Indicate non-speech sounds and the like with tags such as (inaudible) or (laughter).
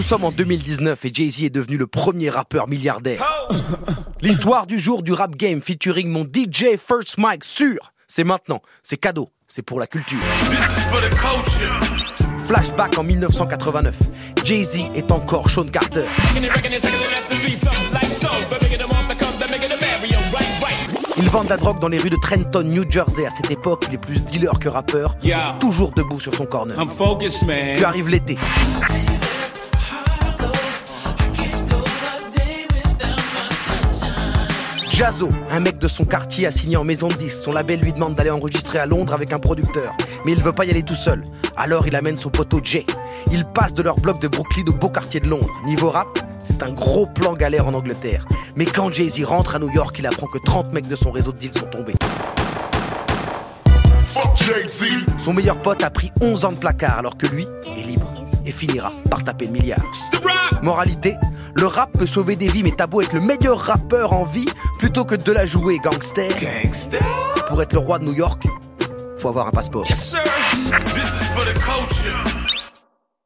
Nous sommes en 2019 et Jay-Z est devenu le premier rappeur milliardaire. (laughs) L'histoire du jour du rap game featuring mon DJ First Mike sûr. C'est maintenant, c'est cadeau, c'est pour la culture. Flashback en 1989. Jay-Z est encore Sean Carter. Il vend de la drogue dans les rues de Trenton, New Jersey. À cette époque, il est plus dealer que rappeur. Toujours debout sur son corner. Puis arrive l'été. Jazo, un mec de son quartier, a signé en maison de disque. Son label lui demande d'aller enregistrer à Londres avec un producteur. Mais il veut pas y aller tout seul. Alors il amène son poteau Jay. Ils passent de leur bloc de Brooklyn au beau quartier de Londres. Niveau rap, c'est un gros plan galère en Angleterre. Mais quand Jay-Z rentre à New York, il apprend que 30 mecs de son réseau de deals sont tombés. Son meilleur pote a pris 11 ans de placard alors que lui est libre et finira par taper le milliard. Moralité, le rap peut sauver des vies, mais t'as beau être le meilleur rappeur en vie, plutôt que de la jouer gangster. Pour être le roi de New York, faut avoir un passeport. Yes, sir. This is for the.